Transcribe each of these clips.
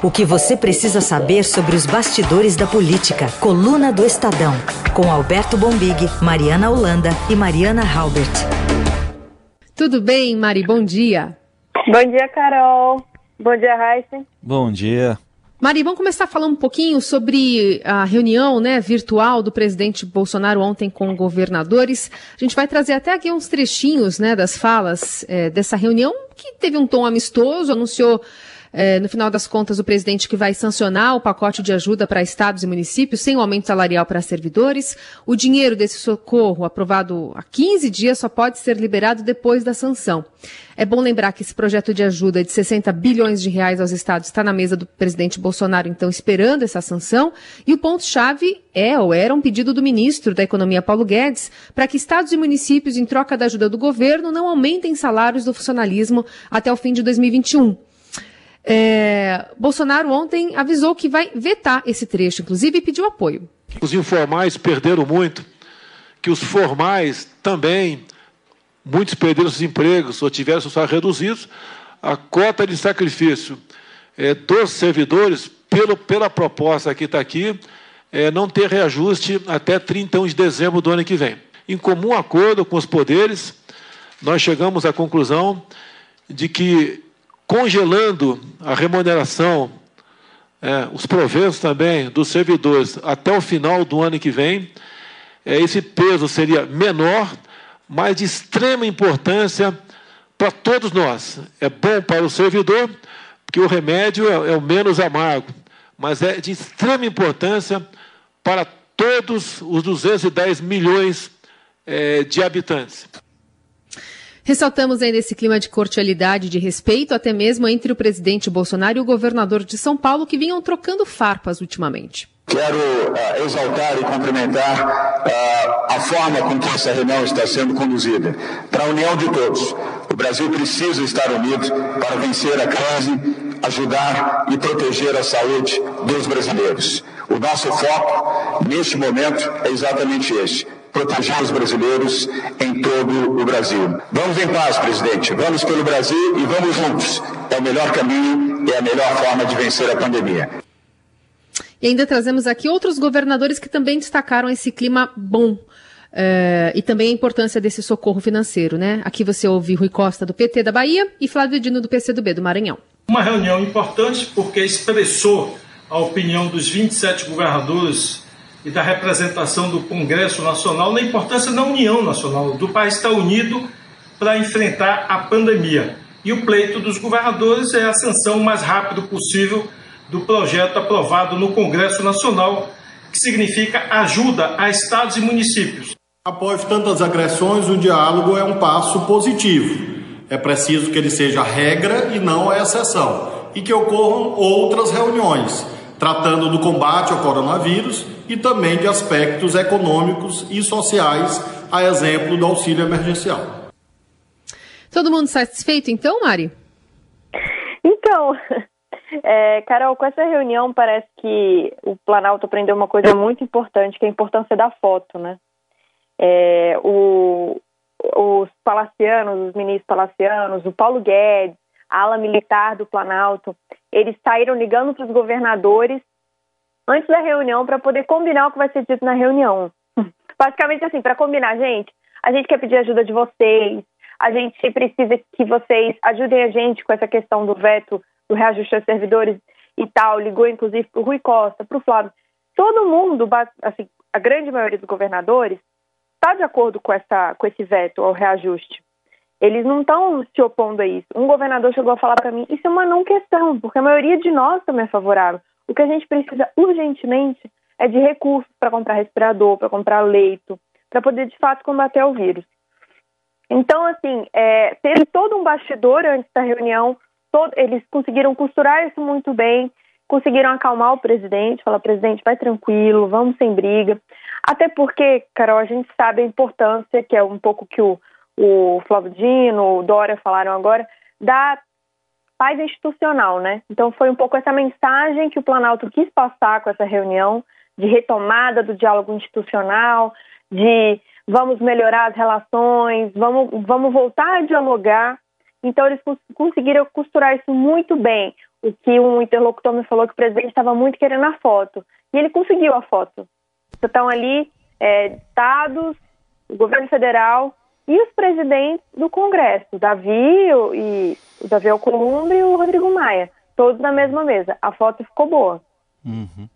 O que você precisa saber sobre os bastidores da política. Coluna do Estadão. Com Alberto Bombig, Mariana Holanda e Mariana Halbert. Tudo bem, Mari? Bom dia. Bom dia, Carol. Bom dia, Raíssa. Bom dia. Mari, vamos começar a falar um pouquinho sobre a reunião né, virtual do presidente Bolsonaro ontem com governadores. A gente vai trazer até aqui uns trechinhos né, das falas é, dessa reunião, que teve um tom amistoso, anunciou é, no final das contas, o presidente que vai sancionar o pacote de ajuda para estados e municípios sem o aumento salarial para servidores. O dinheiro desse socorro, aprovado há 15 dias, só pode ser liberado depois da sanção. É bom lembrar que esse projeto de ajuda de 60 bilhões de reais aos estados está na mesa do presidente Bolsonaro, então, esperando essa sanção. E o ponto-chave é ou era um pedido do ministro da Economia, Paulo Guedes, para que estados e municípios, em troca da ajuda do governo, não aumentem salários do funcionalismo até o fim de 2021. É, Bolsonaro ontem avisou que vai vetar esse trecho, inclusive, e pediu apoio. Os informais perderam muito, que os formais também, muitos perderam seus empregos ou tiveram seus salários reduzidos. A cota de sacrifício é, dos servidores, pelo, pela proposta que está aqui, é, não ter reajuste até 31 de dezembro do ano que vem. Em comum acordo com os poderes, nós chegamos à conclusão de que congelando a remuneração, é, os proventos também dos servidores até o final do ano que vem, é, esse peso seria menor, mas de extrema importância para todos nós. É bom para o servidor, porque o remédio é, é o menos amargo, mas é de extrema importância para todos os 210 milhões é, de habitantes. Ressaltamos ainda esse clima de cordialidade e de respeito, até mesmo entre o presidente Bolsonaro e o governador de São Paulo, que vinham trocando farpas ultimamente. Quero uh, exaltar e cumprimentar uh, a forma com que essa reunião está sendo conduzida. Para a união de todos, o Brasil precisa estar unido para vencer a crise, ajudar e proteger a saúde dos brasileiros. O nosso foco, neste momento, é exatamente esse proteger os brasileiros em todo o Brasil. Vamos em paz, presidente. Vamos pelo Brasil e vamos juntos. É o melhor caminho e é a melhor forma de vencer a pandemia. E ainda trazemos aqui outros governadores que também destacaram esse clima bom. Uh, e também a importância desse socorro financeiro, né? Aqui você ouve Rui Costa, do PT da Bahia, e Flávio Dino, do PCdoB, do Maranhão. Uma reunião importante porque expressou a opinião dos 27 governadores e da representação do Congresso Nacional na importância da união nacional, do país estar unido para enfrentar a pandemia. E o pleito dos governadores é a sanção mais rápido possível do projeto aprovado no Congresso Nacional, que significa ajuda a estados e municípios. Após tantas agressões, o diálogo é um passo positivo. É preciso que ele seja regra e não a exceção, e que ocorram outras reuniões, tratando do combate ao coronavírus e também de aspectos econômicos e sociais, a exemplo do auxílio emergencial. Todo mundo satisfeito então, Mari? Então, é, Carol, com essa reunião parece que o Planalto aprendeu uma coisa muito importante, que é a importância da foto, né? É, o, os palacianos, os ministros palacianos, o Paulo Guedes, a ala militar do Planalto, eles saíram ligando para os governadores antes da reunião para poder combinar o que vai ser dito na reunião. Basicamente assim, para combinar, gente, a gente quer pedir ajuda de vocês, a gente precisa que vocês ajudem a gente com essa questão do veto, do reajuste aos servidores e tal. Ligou inclusive para o Rui Costa, para o Flávio. Todo mundo, assim, a grande maioria dos governadores, está de acordo com, essa, com esse veto ao reajuste. Eles não estão se opondo a isso. Um governador chegou a falar para mim: isso é uma não questão, porque a maioria de nós também é favorável. O que a gente precisa urgentemente é de recursos para comprar respirador, para comprar leito, para poder de fato combater o vírus. Então, assim, é, teve todo um bastidor antes da reunião, todo, eles conseguiram costurar isso muito bem, conseguiram acalmar o presidente, falar, presidente, vai tranquilo, vamos sem briga. Até porque, Carol, a gente sabe a importância, que é um pouco que o, o Flávio Dino, o Dória falaram agora, da paz institucional, né? Então foi um pouco essa mensagem que o Planalto quis passar com essa reunião de retomada do diálogo institucional, de vamos melhorar as relações, vamos, vamos voltar a dialogar. Então eles conseguiram costurar isso muito bem. o que um interlocutor me falou que o presidente estava muito querendo a foto. E ele conseguiu a foto. Estão ali é, estados, o governo federal e os presidentes do Congresso, o Davi e o Davi Alcolumbre e o Rodrigo Maia, todos na mesma mesa. A foto ficou boa. Uhum.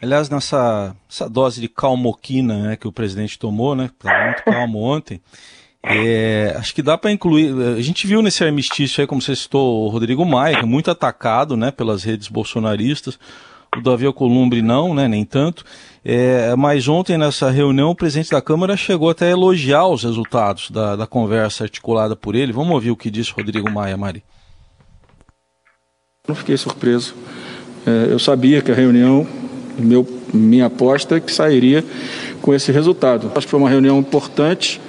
Aliás, nessa essa dose de calmoquina né, que o presidente tomou, né, estava muito calmo ontem, é, acho que dá para incluir. A gente viu nesse armistício aí, como você citou, o Rodrigo Maia, que é muito atacado né, pelas redes bolsonaristas. O Davi Alcolumbre não, né, nem tanto. É, mas ontem, nessa reunião, o presidente da Câmara chegou até a elogiar os resultados da, da conversa articulada por ele. Vamos ouvir o que disse Rodrigo Maia, Mari. Não fiquei surpreso. É, eu sabia que a reunião, meu, minha aposta é que sairia com esse resultado. Acho que foi uma reunião importante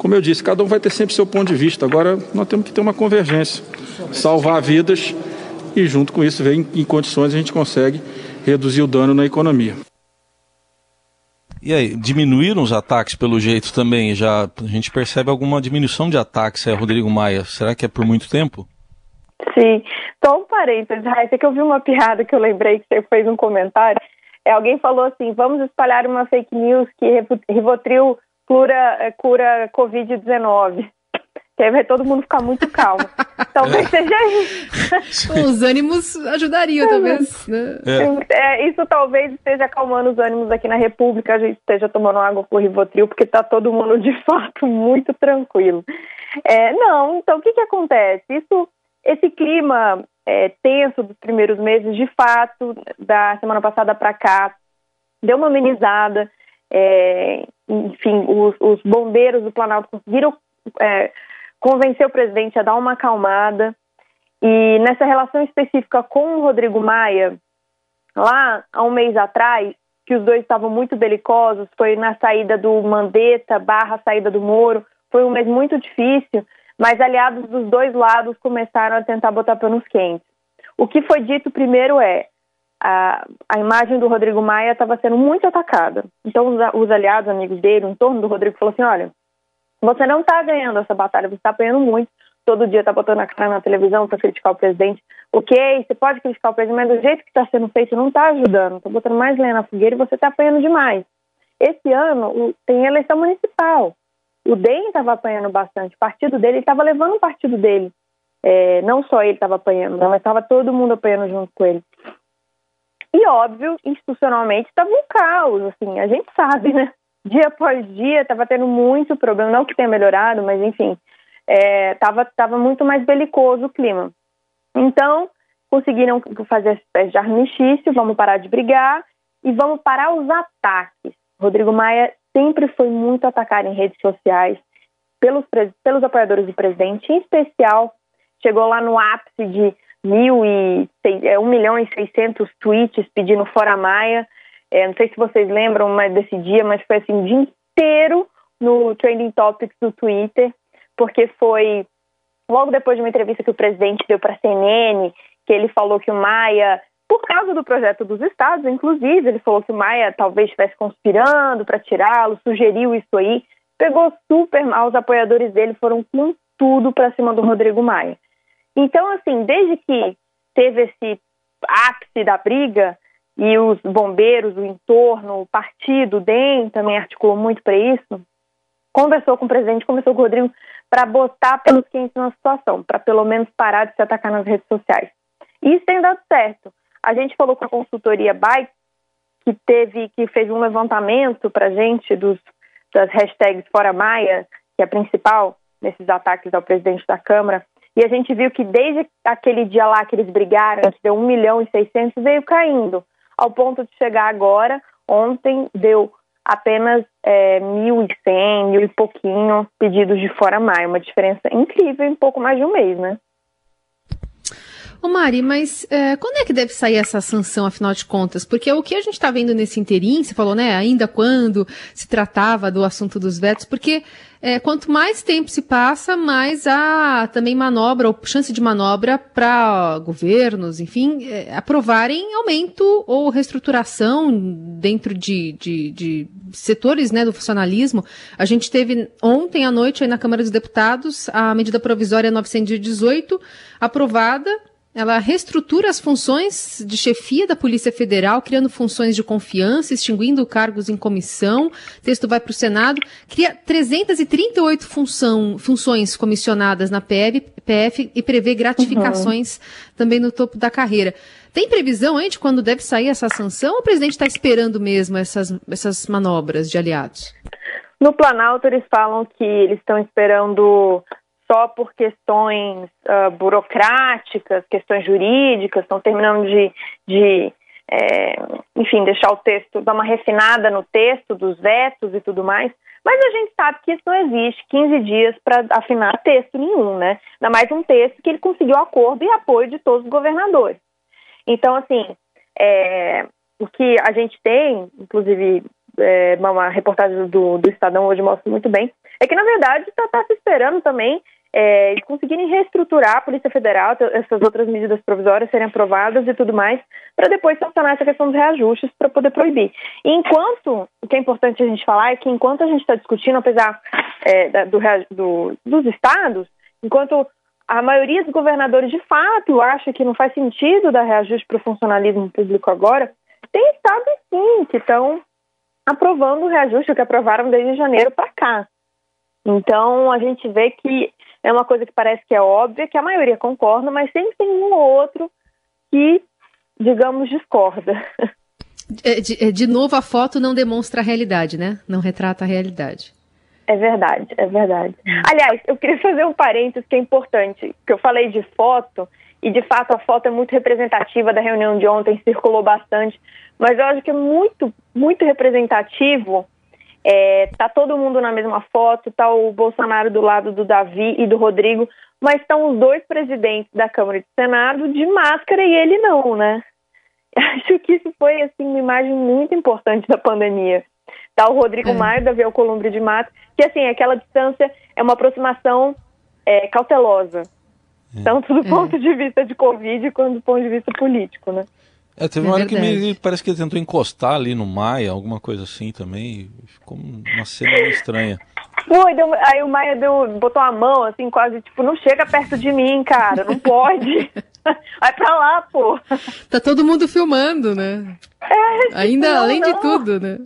como eu disse, cada um vai ter sempre seu ponto de vista. Agora nós temos que ter uma convergência, salvar vidas e junto com isso ver em, em condições a gente consegue reduzir o dano na economia. E aí, diminuíram os ataques pelo jeito também? Já a gente percebe alguma diminuição de ataques, é, Rodrigo Maia? Será que é por muito tempo? Sim. Só um parênteses, Raíssa, que eu vi uma piada que eu lembrei que você fez um comentário. É, alguém falou assim, vamos espalhar uma fake news que Rivotril cura, é, cura Covid-19. Que aí vai todo mundo ficar muito calmo. Talvez seja isso. os ânimos ajudariam, talvez. Né? É. É, isso talvez esteja acalmando os ânimos aqui na República, a gente esteja tomando água com Rivotril, porque está todo mundo, de fato, muito tranquilo. É, não, então o que, que acontece? Isso, esse clima é, tenso dos primeiros meses, de fato, da semana passada para cá, deu uma amenizada. É, enfim, os, os, bombeiros do Planalto conseguiram é, convencer o presidente a dar uma acalmada. E nessa relação específica com o Rodrigo Maia, lá há um mês atrás, que os dois estavam muito belicosos, foi na saída do Mandetta barra saída do Moro, foi um mês muito difícil, mas aliados dos dois lados começaram a tentar botar panos quentes. O que foi dito primeiro é, a, a imagem do Rodrigo Maia estava sendo muito atacada. Então, os, os aliados, amigos dele, em torno do Rodrigo, falou assim: olha, você não está ganhando essa batalha, você está apanhando muito. Todo dia está botando a cara na televisão para criticar o presidente. Ok, você pode criticar o presidente, mas do jeito que está sendo feito não está ajudando. Está botando mais lenha na fogueira e você está apanhando demais. Esse ano tem eleição municipal. O DEM estava apanhando bastante. O partido dele estava levando o partido dele. É, não só ele estava apanhando, mas estava todo mundo apanhando junto com ele. E, óbvio, institucionalmente estava um caos, assim, a gente sabe, né? Dia após dia estava tendo muito problema, não que tenha melhorado, mas enfim, estava é, tava muito mais belicoso o clima. Então, conseguiram fazer essa espécie de armistício, vamos parar de brigar e vamos parar os ataques. Rodrigo Maia sempre foi muito atacado em redes sociais pelos, pelos apoiadores do presidente, em especial chegou lá no ápice de mil e, é, 1 milhão e 600 tweets pedindo fora Maia. É, não sei se vocês lembram mas desse dia, mas foi assim o dia inteiro no Trending Topics do Twitter, porque foi logo depois de uma entrevista que o presidente deu para a CNN, que ele falou que o Maia, por causa do projeto dos estados, inclusive, ele falou que o Maia talvez estivesse conspirando para tirá-lo, sugeriu isso aí, pegou super mal, os apoiadores dele foram com tudo para cima do Rodrigo Maia. Então, assim, desde que teve esse ápice da briga e os bombeiros, o entorno, o partido, o DEM também articulou muito para isso, conversou com o presidente, conversou com o Rodrigo para botar pelos quentes na situação, para pelo menos parar de se atacar nas redes sociais. E isso tem dado certo. A gente falou com a consultoria Byte, que teve, que fez um levantamento para gente dos, das hashtags Fora Maia, que é a principal nesses ataques ao presidente da Câmara, e a gente viu que desde aquele dia lá que eles brigaram, que deu 1 milhão e 600, veio caindo, ao ponto de chegar agora, ontem deu apenas é, 1.100, mil e pouquinho pedidos de fora maio, uma diferença incrível em pouco mais de um mês, né? Ô Mari, mas é, quando é que deve sair essa sanção, afinal de contas? Porque o que a gente está vendo nesse interim, você falou, né, ainda quando se tratava do assunto dos vetos, porque é, quanto mais tempo se passa, mais há também manobra, ou chance de manobra para governos, enfim, é, aprovarem aumento ou reestruturação dentro de, de, de, setores né, do funcionalismo. A gente teve ontem à noite aí na Câmara dos Deputados a medida provisória 918 aprovada Ela reestrutura as funções de chefia da Polícia Federal, criando funções de confiança, extinguindo cargos em comissão. O texto vai para o Senado, cria 338 função, funções comissionadas na PF, PF e prevê gratificações uhum. também no topo da carreira. Tem previsão aí de quando deve sair essa sanção ou o presidente está esperando mesmo essas, essas manobras de aliados? No Planalto, eles falam que eles estão esperando só por questões uh, burocráticas, questões jurídicas, estão terminando de, de é, enfim, deixar o texto, dar uma refinada no texto dos vetos e tudo mais. Mas a gente sabe que isso não existe 15 dias para afinar texto nenhum, né? Ainda mais um texto que ele conseguiu acordo e apoio de todos os governadores. Então, assim, é, o que a gente tem, inclusive é, uma reportagem do, do Estadão hoje mostra muito bem, é que, na verdade, está tá se esperando também é, eles conseguirem reestruturar a Polícia Federal, essas outras medidas provisórias serem aprovadas e tudo mais, para depois sancionar essa questão dos reajustes para poder proibir. E enquanto, o que é importante a gente falar é que enquanto a gente está discutindo, apesar é, do, do, dos estados, enquanto a maioria dos governadores de fato acha que não faz sentido dar reajuste para o funcionalismo público agora, tem estados sim que estão aprovando o reajuste, que aprovaram desde janeiro para cá. Então a gente vê que é uma coisa que parece que é óbvia, que a maioria concorda, mas sempre tem um ou outro que, digamos, discorda. É, de, é, de novo, a foto não demonstra a realidade, né? Não retrata a realidade. É verdade, é verdade. Aliás, eu queria fazer um parênteses que é importante, que eu falei de foto, e de fato a foto é muito representativa da reunião de ontem, circulou bastante, mas eu acho que é muito, muito representativo é, tá todo mundo na mesma foto, tá o Bolsonaro do lado do Davi e do Rodrigo, mas estão os dois presidentes da Câmara e do Senado de máscara e ele não, né? Acho que isso foi assim uma imagem muito importante da pandemia. Tá o Rodrigo é. Maia, Davi Alcolumbre de Mato, que assim, aquela distância é uma aproximação é, cautelosa, é. tanto do é. ponto de vista de Covid quanto do ponto de vista político, né? É, teve uma é hora que me, parece que ele tentou encostar ali no Maia, alguma coisa assim também. Ficou uma cena meio estranha. Foi, deu, aí o Maia deu, botou a mão assim, quase tipo, não chega perto de mim, cara, não pode. Vai pra lá, pô. Tá todo mundo filmando, né? É, Ainda não, além não. de tudo, né?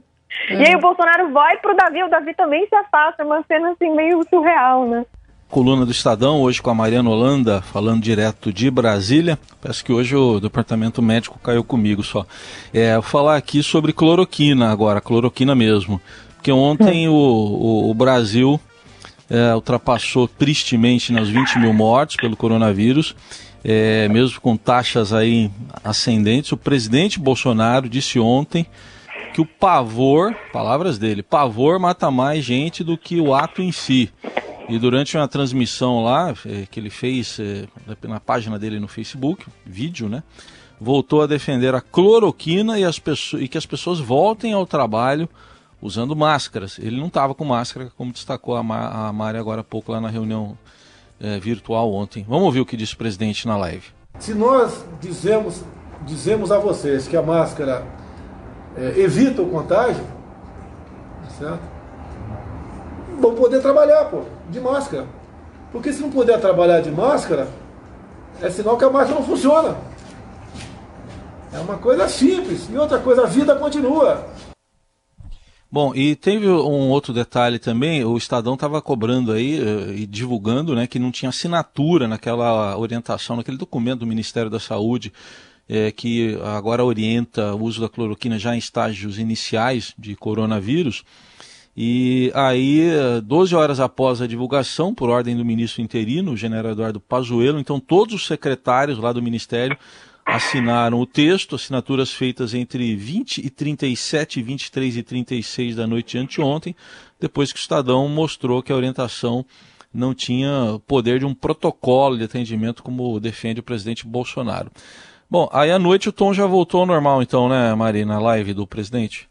E aí o Bolsonaro vai pro Davi, o Davi também se afasta, é uma cena assim meio surreal, né? Coluna do Estadão, hoje com a Mariana Holanda, falando direto de Brasília. Parece que hoje o departamento médico caiu comigo só. É, vou falar aqui sobre cloroquina agora, cloroquina mesmo. Porque ontem o, o, o Brasil é, ultrapassou tristemente nas 20 mil mortes pelo coronavírus, é, mesmo com taxas aí ascendentes. O presidente Bolsonaro disse ontem que o pavor, palavras dele, pavor mata mais gente do que o ato em si. E durante uma transmissão lá, é, que ele fez é, na página dele no Facebook, vídeo, né? Voltou a defender a cloroquina e, as pessoas, e que as pessoas voltem ao trabalho usando máscaras. Ele não estava com máscara, como destacou a, Ma a Mari agora há pouco lá na reunião é, virtual ontem. Vamos ouvir o que disse o presidente na live. Se nós dizemos, dizemos a vocês que a máscara é, evita o contágio, certo? vão poder trabalhar, pô, de máscara. Porque se não puder trabalhar de máscara, é sinal que a máscara não funciona. É uma coisa simples. E outra coisa, a vida continua. Bom, e teve um outro detalhe também, o Estadão estava cobrando aí uh, e divulgando né, que não tinha assinatura naquela orientação, naquele documento do Ministério da Saúde, é, que agora orienta o uso da cloroquina já em estágios iniciais de coronavírus. E aí, 12 horas após a divulgação, por ordem do ministro interino, o general Eduardo Pazuello, então todos os secretários lá do ministério assinaram o texto, assinaturas feitas entre 20 e 37, 23 e 36 da noite anteontem, depois que o Estadão mostrou que a orientação não tinha poder de um protocolo de atendimento como defende o presidente Bolsonaro. Bom, aí à noite o tom já voltou ao normal então, né, Marina, na live do presidente?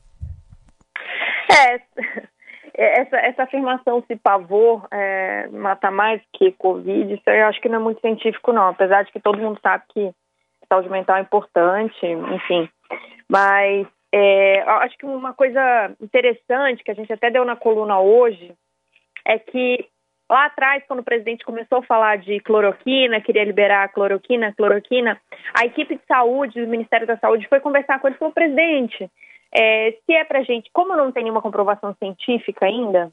É, essa, essa afirmação se pavor é, mata mais que Covid, isso eu acho que não é muito científico, não. Apesar de que todo mundo sabe que saúde mental é importante, enfim. Mas é, acho que uma coisa interessante que a gente até deu na coluna hoje é que Lá atrás, quando o presidente começou a falar de cloroquina, queria liberar a cloroquina, cloroquina, a equipe de saúde do Ministério da Saúde foi conversar com ele e falou: presidente, é, se é para gente, como não tem nenhuma comprovação científica ainda,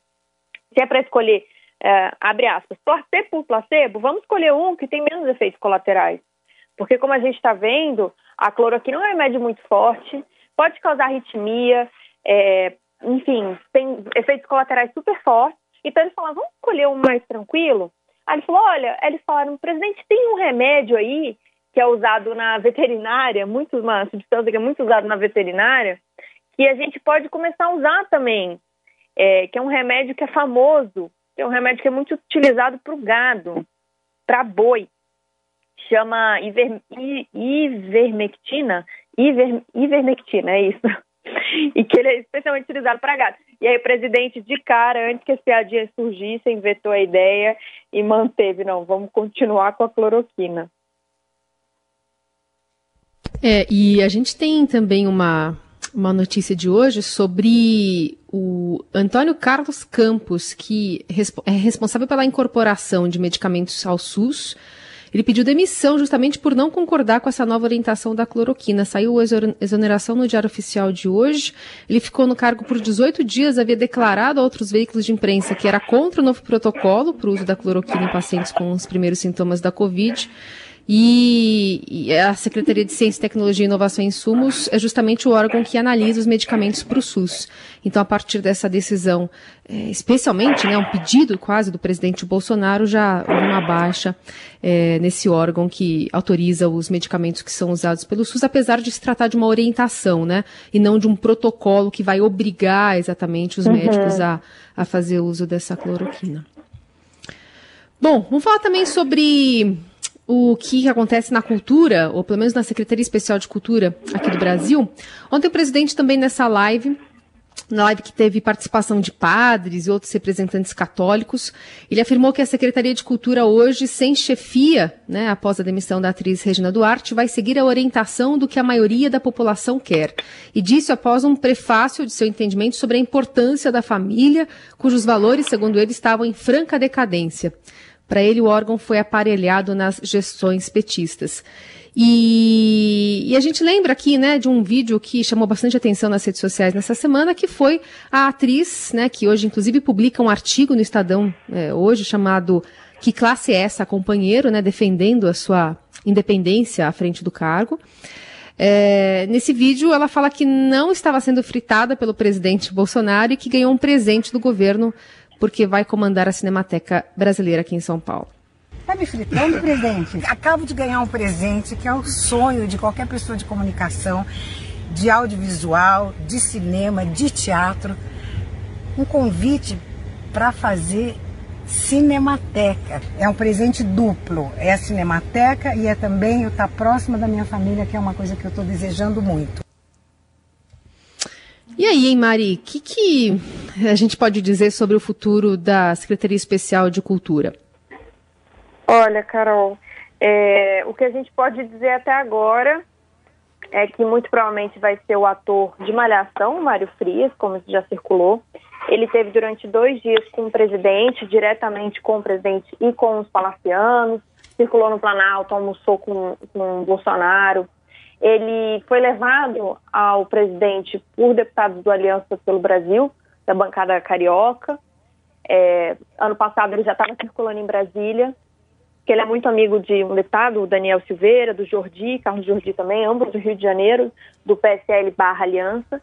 se é para escolher, é, abre aspas, por placebo, vamos escolher um que tem menos efeitos colaterais. Porque, como a gente está vendo, a cloroquina é um remédio muito forte, pode causar arritmia, é, enfim, tem efeitos colaterais super fortes. Então eles falaram, vamos escolher um mais tranquilo? Aí ele falou, olha, eles falaram, presidente, tem um remédio aí que é usado na veterinária, muito, uma substância que é muito usada na veterinária, que a gente pode começar a usar também, é, que é um remédio que é famoso, que é um remédio que é muito utilizado para o gado, para boi. Chama iver, ivermectina, iver, ivermectina, é isso. e que ele é especialmente utilizado para gado. E aí o presidente, de cara, antes que as piadinhas surgissem, vetou a ideia e manteve, não, vamos continuar com a cloroquina. É, e a gente tem também uma, uma notícia de hoje sobre o Antônio Carlos Campos, que é responsável pela incorporação de medicamentos ao SUS ele pediu demissão justamente por não concordar com essa nova orientação da cloroquina. Saiu a exoneração no Diário Oficial de hoje. Ele ficou no cargo por 18 dias, havia declarado a outros veículos de imprensa que era contra o novo protocolo para o uso da cloroquina em pacientes com os primeiros sintomas da Covid. E, a Secretaria de Ciência, Tecnologia, Inovação e Insumos é justamente o órgão que analisa os medicamentos para o SUS. Então, a partir dessa decisão, é, especialmente, né, um pedido quase do presidente Bolsonaro, já houve uma baixa é, nesse órgão que autoriza os medicamentos que são usados pelo SUS, apesar de se tratar de uma orientação, né, e não de um protocolo que vai obrigar exatamente os uhum. médicos a, a fazer uso dessa cloroquina. Bom, vamos falar também sobre o que acontece na cultura, ou pelo menos na Secretaria Especial de Cultura aqui do Brasil. Ontem o presidente também nessa live na live que teve participação de padres e outros representantes católicos, ele afirmou que a Secretaria de Cultura hoje, sem chefia, né, após a demissão da atriz Regina Duarte, vai seguir a orientação do que a maioria da população quer. E disse após um prefácio de seu entendimento sobre a importância da família, cujos valores, segundo ele, estavam em franca decadência. Para ele, o órgão foi aparelhado nas gestões petistas. E, e, a gente lembra aqui, né, de um vídeo que chamou bastante atenção nas redes sociais nessa semana, que foi a atriz, né, que hoje inclusive publica um artigo no Estadão é, hoje chamado Que classe é essa, companheiro, né, defendendo a sua independência à frente do cargo. É, nesse vídeo, ela fala que não estava sendo fritada pelo presidente Bolsonaro e que ganhou um presente do governo porque vai comandar a Cinemateca Brasileira aqui em São Paulo. Tá me fritando, presidente? Acabo de ganhar um presente que é o sonho de qualquer pessoa de comunicação, de audiovisual, de cinema, de teatro. Um convite para fazer Cinemateca. É um presente duplo. É a Cinemateca e é também eu estar tá próxima da minha família, que é uma coisa que eu estou desejando muito. E aí, hein, Mari, o que, que a gente pode dizer sobre o futuro da Secretaria Especial de Cultura? Olha, Carol, é, o que a gente pode dizer até agora é que muito provavelmente vai ser o ator de Malhação, Mário Frias, como já circulou. Ele teve durante dois dias com o presidente, diretamente com o presidente e com os palacianos, circulou no Planalto, almoçou com, com Bolsonaro, ele foi levado ao presidente por deputados do Aliança pelo Brasil, da bancada carioca. É, ano passado ele já estava circulando em Brasília, que ele é muito amigo de um deputado, o Daniel Silveira, do Jordi, Carlos Jordi também, ambos do Rio de Janeiro, do PSL barra Aliança.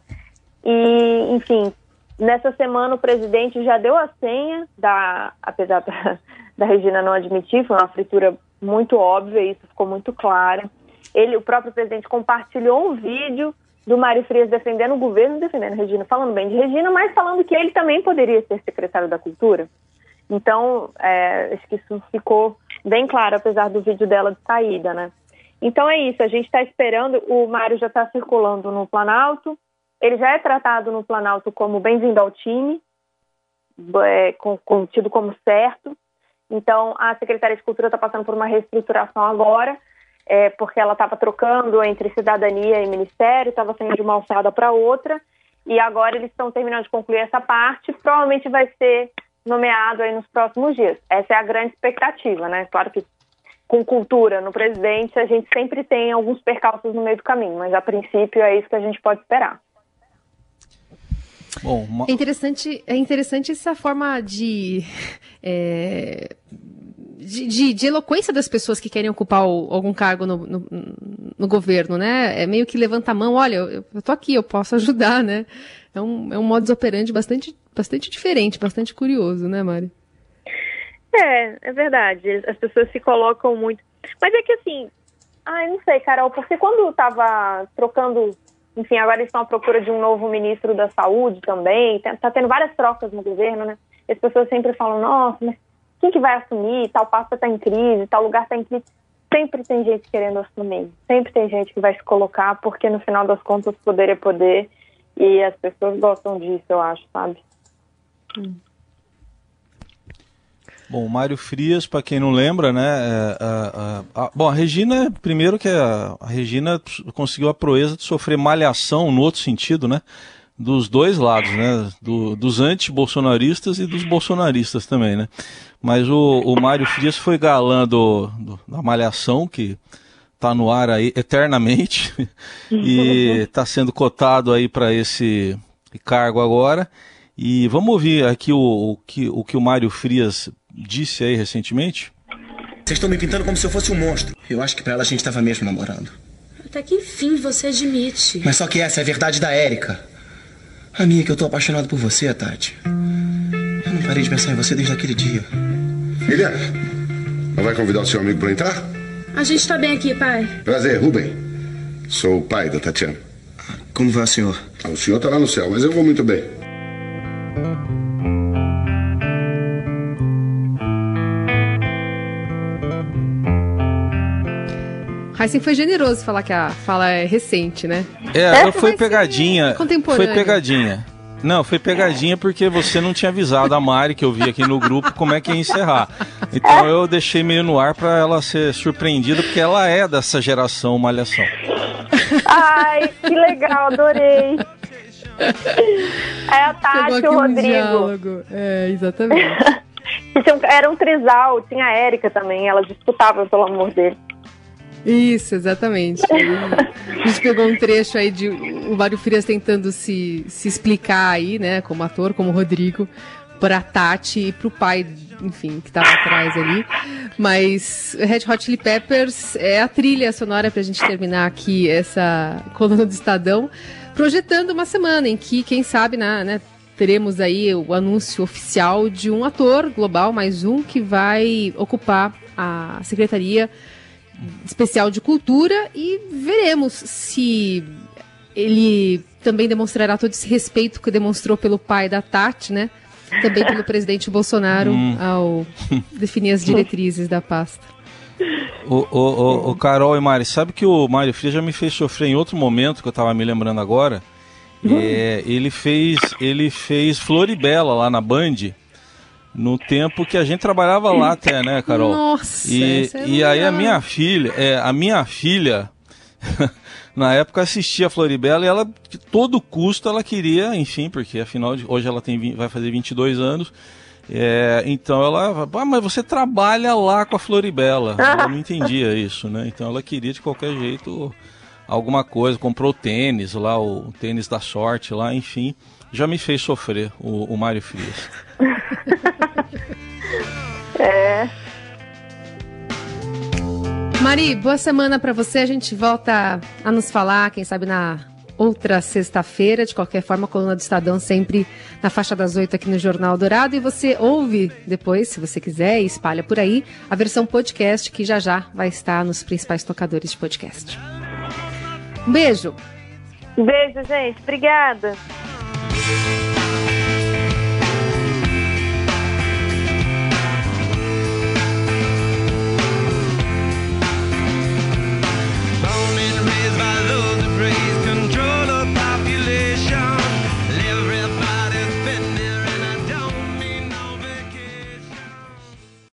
E, enfim, nessa semana o presidente já deu a senha, da, apesar da, da Regina não admitir, foi uma fritura muito óbvia, isso ficou muito claro ele, o próprio presidente, compartilhou um vídeo do Mário Frias defendendo o governo, defendendo Regina, falando bem de Regina, mas falando que ele também poderia ser secretário da Cultura. Então, é, acho que isso ficou bem claro, apesar do vídeo dela de saída, né? Então é isso, a gente está esperando, o Mário já está circulando no Planalto, ele já é tratado no Planalto como bem-vindo ao time, é, com, com, tido como certo. Então, a Secretaria de Cultura está passando por uma reestruturação agora, é, porque ela estava trocando entre cidadania e ministério, estava saindo de uma alçada para outra, e agora eles estão terminando de concluir essa parte. Provavelmente vai ser nomeado aí nos próximos dias. Essa é a grande expectativa, né? Claro que com cultura no presidente, a gente sempre tem alguns percalços no meio do caminho, mas a princípio é isso que a gente pode esperar. Bom, uma... é interessante, é interessante essa forma de, é, de, de, de, eloquência das pessoas que querem ocupar o, algum cargo no, no, no, governo, né? É meio que levanta a mão, olha, eu, eu tô aqui, eu posso ajudar, né? É um, é um modus operandi bastante, bastante diferente, bastante curioso, né, Mari? É, é verdade. As pessoas se colocam muito. Mas é que assim, ai, não sei, Carol, porque quando eu tava trocando, enfim, agora estão à procura de um novo ministro da saúde também, tá, tá tendo várias trocas no governo, né? As pessoas sempre falam, nossa, mas quem que vai assumir? Tal pasta está em crise, tal lugar está em crise. Sempre tem gente querendo assumir, sempre tem gente que vai se colocar, porque no final das contas poder é poder e as pessoas gostam disso, eu acho, sabe? Hum. Bom, Mário Frias, para quem não lembra, né? É, a, a, a, bom, a Regina, primeiro que a, Regina conseguiu a proeza de sofrer malhação no outro sentido, né? Dos dois lados, né? Do, dos anti-bolsonaristas e dos bolsonaristas também, né? Mas o, o Mário Frias foi galã do, do, da malhação, que tá no ar aí eternamente e está sendo cotado aí para esse cargo agora. E vamos ouvir aqui o, o, que, o que o Mário Frias disse aí recentemente? Vocês estão me pintando como se eu fosse um monstro. Eu acho que pra ela a gente estava mesmo namorando. Até que enfim você admite. Mas só que essa é a verdade da Érica. A minha que eu tô apaixonado por você, Tati. Eu não parei de pensar em você desde aquele dia. Filha, não vai convidar o seu amigo para entrar? A gente tá bem aqui, pai. Prazer, Rubem. Sou o pai da Tatiana. Como vai o senhor? O senhor tá lá no céu, mas eu vou muito bem. Heisen foi generoso falar que a fala é recente, né? É, foi pegadinha. Foi pegadinha. Não, foi pegadinha porque você não tinha avisado a Mari, que eu vi aqui no grupo, como é que ia encerrar. Então eu deixei meio no ar para ela ser surpreendida, porque ela é dessa geração Malhação. Ai, que legal, adorei. É a Tati e o Rodrigo. Um é, exatamente. Era um trisal, tinha a Érica também, elas disputavam pelo amor dele. Isso, exatamente. a gente pegou um trecho aí de o Mário Frias tentando se, se explicar aí, né, como ator, como Rodrigo, para Tati e para o pai, enfim, que estava atrás ali. Mas Red Hot Chili Peppers é a trilha sonora para a gente terminar aqui essa coluna do Estadão, projetando uma semana em que, quem sabe, na, né, teremos aí o anúncio oficial de um ator global, mais um, que vai ocupar a secretaria especial de cultura e veremos se ele também demonstrará todo esse respeito que demonstrou pelo pai da Tati, né? Também pelo presidente Bolsonaro hum. ao definir as diretrizes da pasta. O, o, o, o, Carol e Mari, sabe que o Mário Frias já me fez sofrer em outro momento que eu estava me lembrando agora? Uhum. É, ele fez ele fez Floribela lá na Band no tempo que a gente trabalhava lá até, né, Carol? Nossa, e, é e aí a minha filha, é, a minha filha na época assistia a Floribela e ela de todo custo ela queria, enfim, porque afinal de, hoje ela tem vai fazer 22 anos. É, então ela, ah, mas você trabalha lá com a Floribela. Ela não entendia isso, né? Então ela queria de qualquer jeito alguma coisa, comprou tênis lá, o tênis da sorte lá, enfim já me fez sofrer o, o Mário Frias. é. Mari, boa semana para você. A gente volta a nos falar, quem sabe na outra sexta-feira. De qualquer forma, a coluna do Estadão sempre na faixa das oito aqui no Jornal Dourado. E você ouve depois, se você quiser, e espalha por aí a versão podcast que já já vai estar nos principais tocadores de podcast. Um beijo. Beijo, gente. Obrigada.